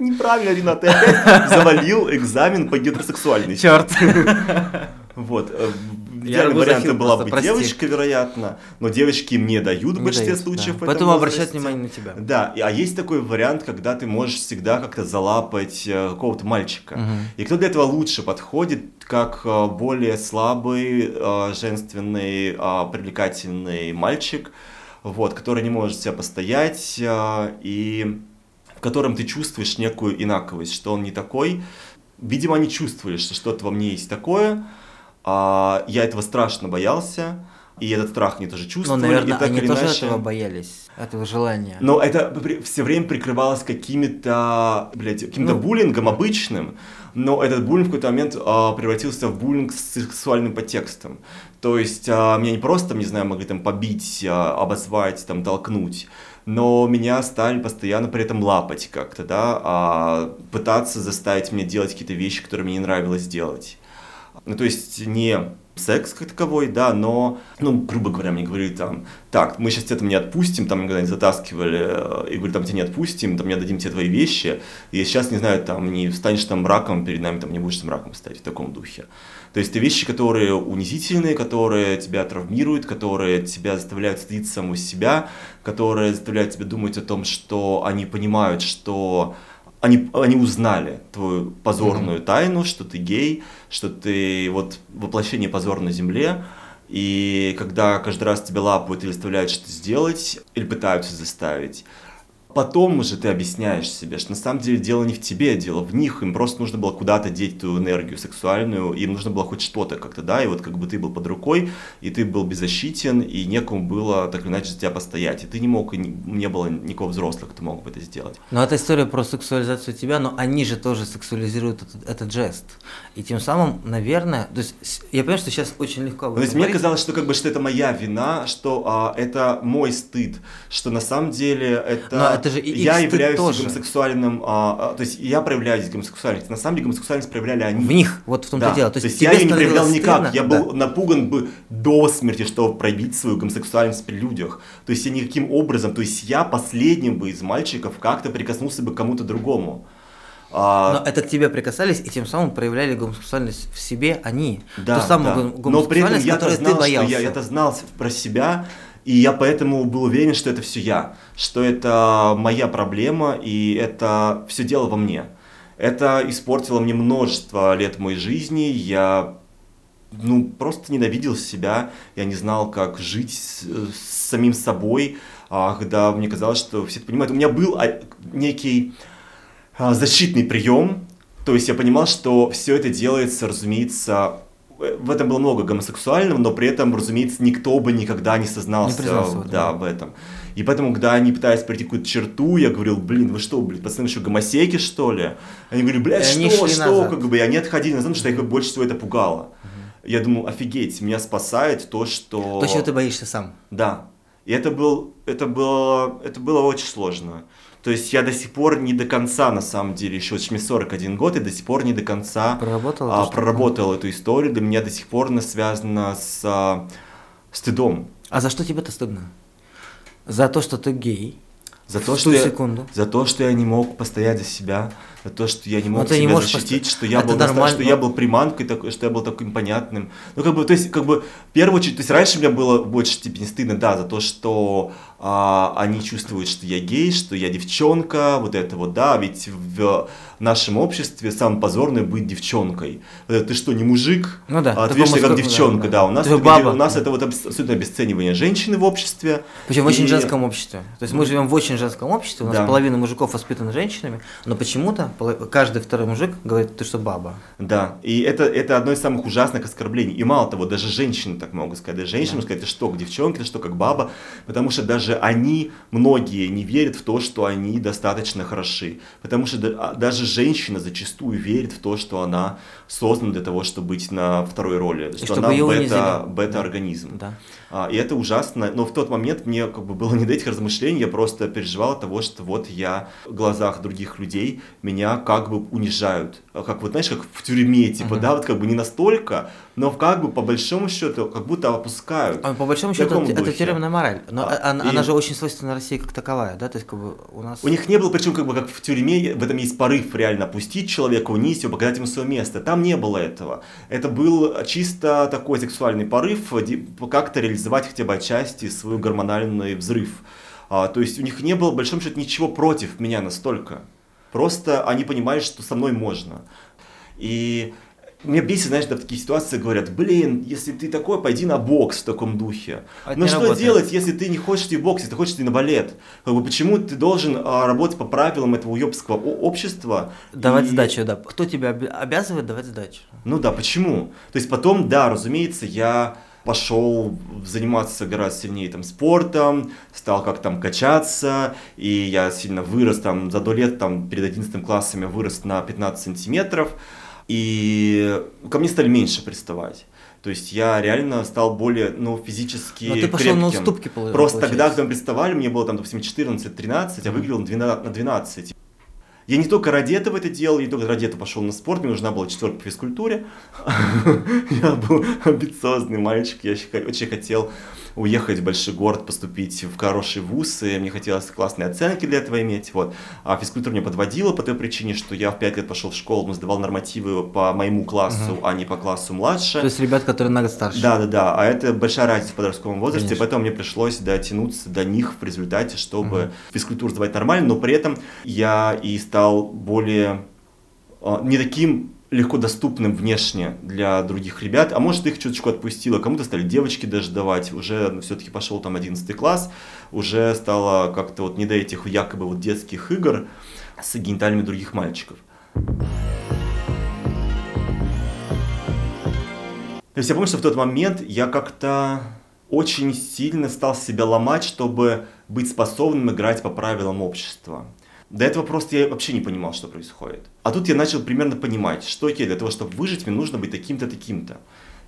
неправильно, Ренат, ты опять завалил экзамен по гетеросексуальности. Черт. [LAUGHS] Вот. Э, идеальный вариант была бы прости. девочка, вероятно, но девочки мне дают в большинстве дают, случаев. Да. Поэтому обращать внимание на тебя. Да, а есть такой вариант, когда ты можешь всегда как-то залапать э, какого-то мальчика. Угу. И кто для этого лучше подходит, как э, более слабый, женственный, привлекательный мальчик, вот, который не может себя постоять и в котором ты чувствуешь некую инаковость, что он не такой. Видимо, они чувствовали, что что-то во мне есть такое, а, я этого страшно боялся, и этот страх мне тоже чувствовали. Но, наверное, и так они тоже иначе... этого боялись, этого желания. Но это все время прикрывалось какими-то, блядь, каким-то ну... буллингом обычным, но этот буллинг в какой-то момент а, превратился в буллинг с сексуальным подтекстом. То есть а, меня не просто, не знаю, могли там побить, а, обозвать, там, толкнуть, но меня стали постоянно при этом лапать как-то, да, а, пытаться заставить меня делать какие-то вещи, которые мне не нравилось делать. Ну, то есть не секс как таковой, да, но, ну, грубо говоря, мне говорили там, так, мы сейчас это не отпустим, там никогда не затаскивали, э, и говорят, там тебя не отпустим, там не отдадим тебе твои вещи, и сейчас, не знаю, там, не встанешь там раком перед нами, там, не будешь там раком стоять в таком духе. То есть это вещи, которые унизительные, которые тебя травмируют, которые тебя заставляют стыдиться самого себя, которые заставляют тебя думать о том, что они понимают, что они, они узнали твою позорную mm-hmm. тайну, что ты гей, что ты вот воплощение позора на земле, и когда каждый раз тебя лапают или заставляют что-то сделать, или пытаются заставить, потом уже ты объясняешь себе, что на самом деле дело не в тебе, дело в них, им просто нужно было куда-то деть ту энергию сексуальную, им нужно было хоть что-то как-то, да, и вот как бы ты был под рукой, и ты был беззащитен, и некому было так или иначе за тебя постоять, и ты не мог, и не, было никого взрослых, кто мог бы это сделать. Но это история про сексуализацию тебя, но они же тоже сексуализируют этот, этот жест, и тем самым, наверное, то есть я понимаю, что сейчас очень легко То есть мне казалось, что как бы что это моя вина, что а, это мой стыд, что на самом деле это... Но это это же и я являюсь тоже. гомосексуальным, а, а, то есть я проявляюсь гомосексуальностью. На самом деле гомосексуальность проявляли они. В них, вот в том-то да. дело. То, то есть, я ее не проявлял никак. Я был да. напуган бы до смерти, чтобы проявить свою гомосексуальность при людях. То есть я никаким образом, то есть я последним бы из мальчиков как-то прикоснулся бы к кому-то другому. А... Но это к тебе прикасались и тем самым проявляли гомосексуальность в себе они. Да, Ту самую да. Но при этом я знал, ты боялся. Я это знал про себя, и я поэтому был уверен, что это все я, что это моя проблема, и это все дело во мне. Это испортило мне множество лет моей жизни. Я ну, просто ненавидел себя, я не знал, как жить с, с самим собой, когда мне казалось, что все это понимают. У меня был некий а, защитный прием, то есть я понимал, что все это делается, разумеется, в этом было много гомосексуального, но при этом, разумеется, никто бы никогда не сознался не в, да, в этом. И поэтому, когда они пытались пройти какую-то черту, я говорил, блин, вы что, блин, пацаны, что, гомосеки, что ли? Они говорили, блядь, что, что, назад. как бы, и они отходили назад, потому что их больше всего это пугало. Я думал, офигеть, меня спасает то, что... То, чего ты боишься сам. Да. И это, был, это, было, это было очень сложно. То есть я до сих пор не до конца, на самом деле, еще мне 41 год, и до сих пор не до конца проработал, а, проработал эту историю. Для меня до сих пор она связана с а, стыдом. А за что тебе-то стыдно? За то, что ты гей? За то, что секунду. Я, за то, что я не мог постоять за себя, то, что я не мог себя не защитить, пост... что я был достаточно, что я был приманкой, такой, что я был таким понятным. Ну, как бы, то есть, как бы, в первую очередь, то есть, раньше мне было в большей степени стыдно, да, за то, что а, они чувствуют, что я гей, что я девчонка, вот это вот, да, ведь в нашем обществе самое позорное быть девчонкой. Ты что, не мужик? Ну да. А ты видишь как девчонка, да. да. У нас, это, баба. у нас это вот абсолютно обесценивание женщины в обществе. Причем и... в очень женском обществе. То есть мы живем в очень женском обществе, у нас да. половина мужиков воспитаны женщинами, но почему-то каждый второй мужик говорит, ты что, баба. Да, и это, это одно из самых ужасных оскорблений. И мало того, даже женщины так могут сказать. Даже женщины да. сказать, ты что, к девчонке, ты что, как баба. Потому что даже они, многие, не верят в то, что они достаточно хороши. Потому что а, даже женщина зачастую верит в то, что она создана для того, чтобы быть на второй роли. И что она бета, бета-организм. Да. А, и это ужасно. Но в тот момент мне как бы было не до этих размышлений, я просто переживал от того, что вот я в глазах других людей, меня как бы унижают. А как вот, знаешь, как в тюрьме, типа, uh-huh. да, вот как бы не настолько, но как бы по большому счету как будто опускают. А по большому счету это, это тюремная мораль. Но а, она, и... она же очень свойственна России как таковая, да, то есть как бы у нас... У них не было, причем как бы как в тюрьме, в этом есть порыв реально опустить человека, унизить его, показать ему свое место. Там не было этого. Это был чисто такой сексуальный порыв, как-то реализовать хотя бы отчасти свой гормональный взрыв. А, то есть у них не было, в большом счете, ничего против меня настолько. Просто они понимали, что со мной можно. И мне бесит, знаешь, да, в такие ситуации говорят, блин, если ты такой, пойди на бокс в таком духе. А Но что работает. делать, если ты не хочешь идти в бокс, если ты хочешь идти на балет? Как бы, почему ты должен а, работать по правилам этого уебского общества? Давать и... сдачу, да. Кто тебя обязывает давать сдачу? Ну да, почему? То есть потом, да, разумеется, я пошел заниматься гораздо сильнее там спортом, стал как там качаться, и я сильно вырос там за до лет там перед 11 классами вырос на 15 сантиметров, и ко мне стали меньше приставать. То есть я реально стал более, ну, физически Но ты пошел крепким. на уступки, Просто получается. тогда, когда мы приставали, мне было там, допустим, 14-13, а выглядел на 12. Я не только ради этого это делал, я не только ради этого пошел на спорт, мне нужна была четверка по физкультуре. [LAUGHS] Я был амбициозный мальчик, я очень хотел уехать в большой город, поступить в хороший вуз, и мне хотелось классные оценки для этого иметь. Вот. А физкультура меня подводила по той причине, что я в 5 лет пошел в школу, но сдавал нормативы по моему классу, угу. а не по классу младше. То есть ребят, которые на год старше. Да, да, да. А это большая разница в подростковом возрасте, Конечно. поэтому мне пришлось дотянуться до них в результате, чтобы угу. физкультуру сдавать нормально, но при этом я и стал более а, не таким легко доступным внешне для других ребят, а может их чуточку отпустило, кому-то стали девочки даже давать, уже все-таки пошел там 11 класс, уже стало как-то вот не до этих якобы вот детских игр с гениталиями других мальчиков. То есть я помню, что в тот момент я как-то очень сильно стал себя ломать, чтобы быть способным играть по правилам общества. До этого просто я вообще не понимал, что происходит. А тут я начал примерно понимать, что окей, для того, чтобы выжить, мне нужно быть таким-то, таким-то.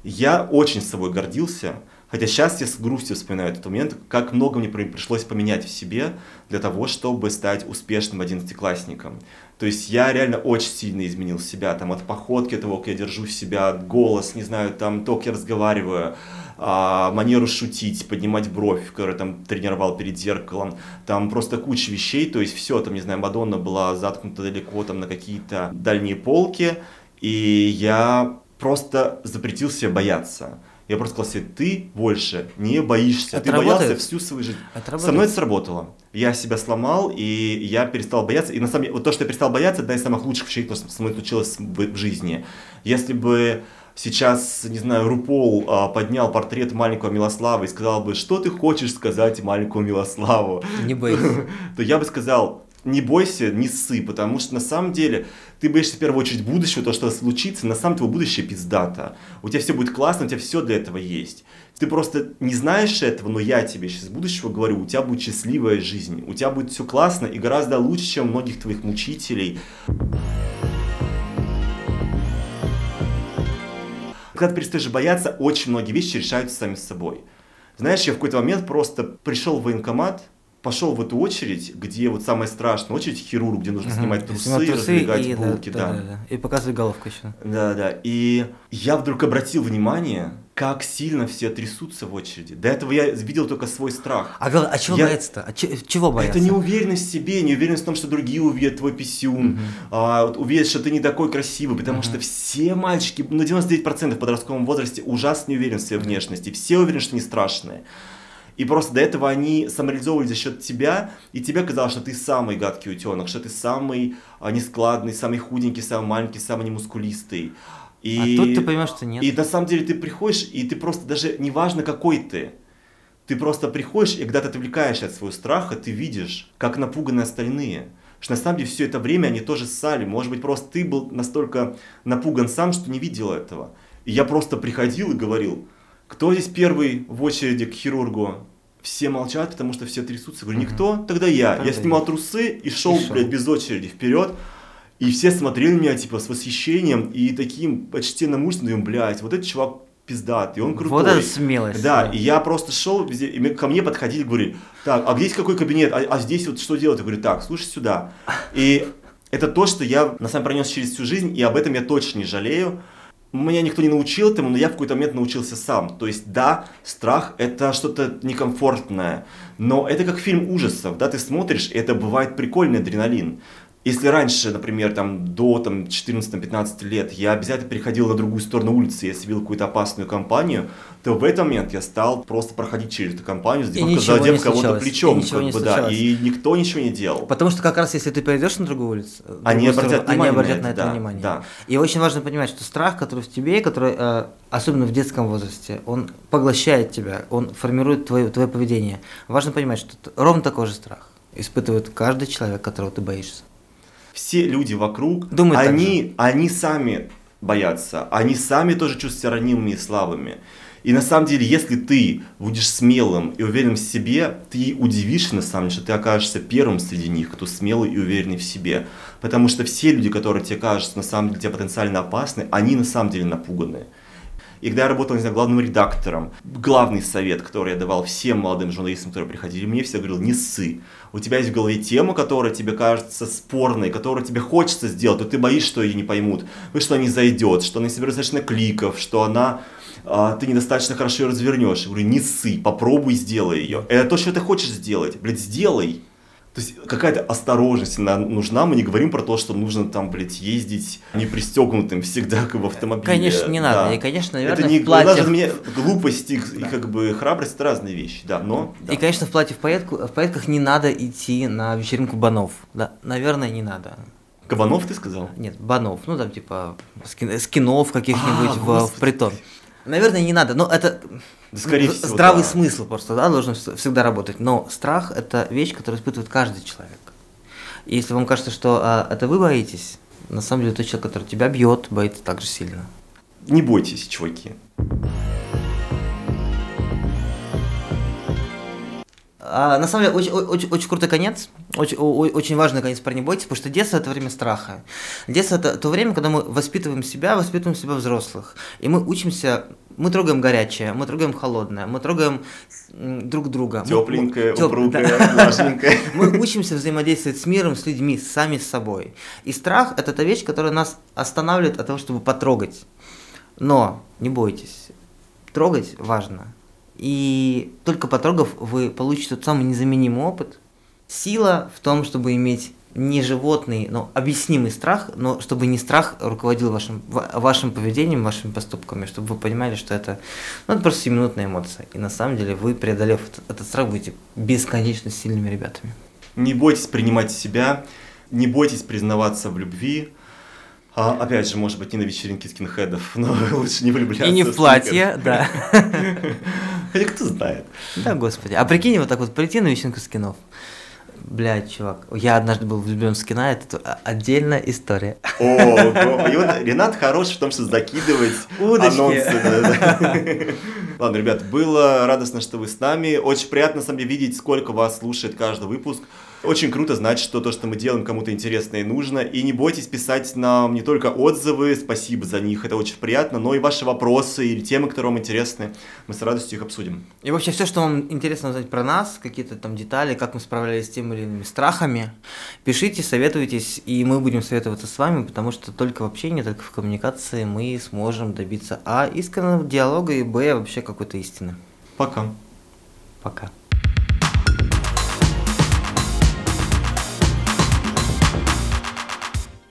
Я очень с собой гордился, Хотя сейчас я с грустью вспоминаю этот момент, как много мне пришлось поменять в себе для того, чтобы стать успешным одиннадцатиклассником. То есть я реально очень сильно изменил себя, там от походки, того, как я держу себя, голос, не знаю, там то, как я разговариваю, а, манеру шутить, поднимать бровь, которую там тренировал перед зеркалом, там просто куча вещей, то есть все, там, не знаю, Мадонна была заткнута далеко там на какие-то дальние полки, и я просто запретил себе бояться. Я просто сказал себе, ты больше не боишься. Это ты работает? боялся всю свою жизнь. Это Со мной это сработало. Я себя сломал, и я перестал бояться. И на самом деле, вот то, что я перестал бояться, это одна из самых лучших вещей, что со мной случилось в, в жизни. Если бы сейчас, не знаю, Рупол а, поднял портрет маленького Милослава и сказал бы, что ты хочешь сказать маленькому Милославу? Не бойся. [LAUGHS] То я бы сказал, не бойся, не ссы, потому что на самом деле ты боишься в первую очередь будущего, то, что случится, на самом деле будущее пиздата. У тебя все будет классно, у тебя все для этого есть. Ты просто не знаешь этого, но я тебе сейчас будущего говорю, у тебя будет счастливая жизнь, у тебя будет все классно и гораздо лучше, чем многих твоих мучителей. Когда ты перестаешь бояться, очень многие вещи решаются сами собой. Знаешь, я в какой-то момент просто пришел в военкомат, пошел в эту очередь, где вот самая страшная очередь хирург, где нужно угу. снимать трусы, трусы раздвигать и, булки, да, да. Да, да. И показывать головку еще. Да, да. И я вдруг обратил внимание, как сильно все трясутся в очереди. До этого я видел только свой страх. А, а чего я... бояться-то? А ч- чего бояться? Это неуверенность в себе, неуверенность в том, что другие увидят твой писюн, угу. а, вот, увидят, что ты не такой красивый, потому угу. что все мальчики, ну 99% в подростковом возрасте ужасно не уверены в своей внешности, все уверены, что не страшные. И просто до этого они самореализовывали за счет тебя, и тебе казалось, что ты самый гадкий утенок, что ты самый а, нескладный, самый худенький, самый маленький, самый немускулистый. И, а тут ты понимаешь, что нет. И на самом деле ты приходишь, и ты просто даже неважно какой ты, ты просто приходишь, и когда ты отвлекаешься от своего страха, ты видишь, как напуганы остальные. Что на самом деле все это время они тоже ссали. Может быть, просто ты был настолько напуган сам, что не видел этого. И я просто приходил и говорил, кто здесь первый в очереди к хирургу? Все молчат, потому что все трясутся. Говорю, никто? Тогда я. Тогда я снимал трусы и шел, и шел. блядь, без очереди вперед. И все смотрели на меня, типа, с восхищением и таким почтенным ужасом, блядь, вот этот чувак пиздатый, он крутой. Вот это смелость. Да, да. и я просто шел, и ко мне подходили, говорили, так, а здесь какой кабинет, а, а здесь вот что делать? Я говорю, так, слушай сюда. И это то, что я на самом пронес через всю жизнь, и об этом я точно не жалею меня никто не научил этому, но я в какой-то момент научился сам. То есть, да, страх – это что-то некомфортное, но это как фильм ужасов, да, ты смотришь, и это бывает прикольный адреналин. Если раньше, например, там, до там, 14-15 лет я обязательно переходил на другую сторону улицы, если видел какую-то опасную компанию, то в этот момент я стал просто проходить через эту компанию, задев кого-то плечом, как бы, да, и никто ничего не делал. Потому что как раз если ты перейдешь на другую улицу, они обратят, сторону, они обратят на это, на это внимание. Да. И очень важно понимать, что страх, который в тебе, который, э, особенно в детском возрасте, он поглощает тебя, он формирует твое, твое поведение. Важно понимать, что ровно такой же страх испытывает каждый человек, которого ты боишься все люди вокруг, Думают они, они сами боятся, они сами тоже чувствуют себя ранимыми и слабыми. И на самом деле, если ты будешь смелым и уверенным в себе, ты удивишься на самом деле, что ты окажешься первым среди них, кто смелый и уверенный в себе. Потому что все люди, которые тебе кажутся на самом деле тебе потенциально опасны, они на самом деле напуганы. И когда я работал, не знаю, главным редактором, главный совет, который я давал всем молодым журналистам, которые приходили мне, все говорил, не ссы. У тебя есть в голове тема, которая тебе кажется спорной, которую тебе хочется сделать, но ты боишься, что ее не поймут, что она не зайдет, что она не соберет достаточно кликов, что она а, ты недостаточно хорошо ее развернешь. Я говорю, не ссы, попробуй сделай ее. Это то, что ты хочешь сделать. Блядь, сделай. То есть какая-то осторожность нужна. Мы не говорим про то, что нужно там, блядь, ездить не пристегнутым всегда как в автомобиле. Конечно, не надо. Да. И, конечно, наверное, это не, в платье... Даже мне глупость и, да. и как бы храбрость это разные вещи, да, но... Да. И, конечно, в платье в, поездку, в поездках не надо идти на вечеринку банов. Да, наверное, не надо. Кабанов ты сказал? Нет, банов. Ну, там, типа, скинов каких-нибудь а, в, в притон. Наверное, не надо, но это да, скорее всего, здравый да. смысл просто, да, должен всегда работать. Но страх – это вещь, которую испытывает каждый человек. И если вам кажется, что а, это вы боитесь, на самом деле тот человек, который тебя бьет, боится так же сильно. Не бойтесь, чуваки. А, на самом деле, очень, очень, очень крутой конец, очень, очень важный конец про не бойтесь, потому что детство – это время страха. Детство – это то время, когда мы воспитываем себя, воспитываем себя взрослых. И мы учимся Мы трогаем горячее, мы трогаем холодное, мы трогаем друг друга. Тепленькое, мы, упругое, [LAUGHS] влажненькое. [LAUGHS] Мы учимся взаимодействовать с миром, с людьми, сами с собой. И страх – это та вещь, которая нас останавливает от того, чтобы потрогать. Но не бойтесь, трогать важно. И только потрогав, вы получите тот самый незаменимый опыт. Сила в том, чтобы иметь не животный, но объяснимый страх, но чтобы не страх руководил вашим, вашим поведением, вашими поступками, чтобы вы понимали, что это, ну, это просто минутная эмоция. И на самом деле вы, преодолев этот, этот страх, будете бесконечно сильными ребятами. Не бойтесь принимать себя, не бойтесь признаваться в любви, а, опять же, может быть, не на вечеринке скинхедов, но [LAUGHS] лучше не влюбляться. И не в платье, [LAUGHS] да. Хотя кто знает. Да, господи. А прикинь, вот так вот прийти на вечеринку скинов. Блядь, чувак, я однажды был влюблен в скина, это отдельная история. О, и вот Ренат хорош в том, что закидывать Удочки. анонсы. Ладно, ребят, было радостно, что вы с нами. Очень приятно, на самом деле, видеть, сколько вас слушает каждый выпуск. Очень круто знать, что то, что мы делаем, кому-то интересно и нужно. И не бойтесь писать нам не только отзывы, спасибо за них, это очень приятно, но и ваши вопросы или темы, которые вам интересны. Мы с радостью их обсудим. И вообще все, что вам интересно узнать про нас, какие-то там детали, как мы справлялись с теми или иными страхами, пишите, советуйтесь, и мы будем советоваться с вами, потому что только в общении, только в коммуникации мы сможем добиться а. искреннего диалога и б. вообще какой-то истины. Пока. Пока.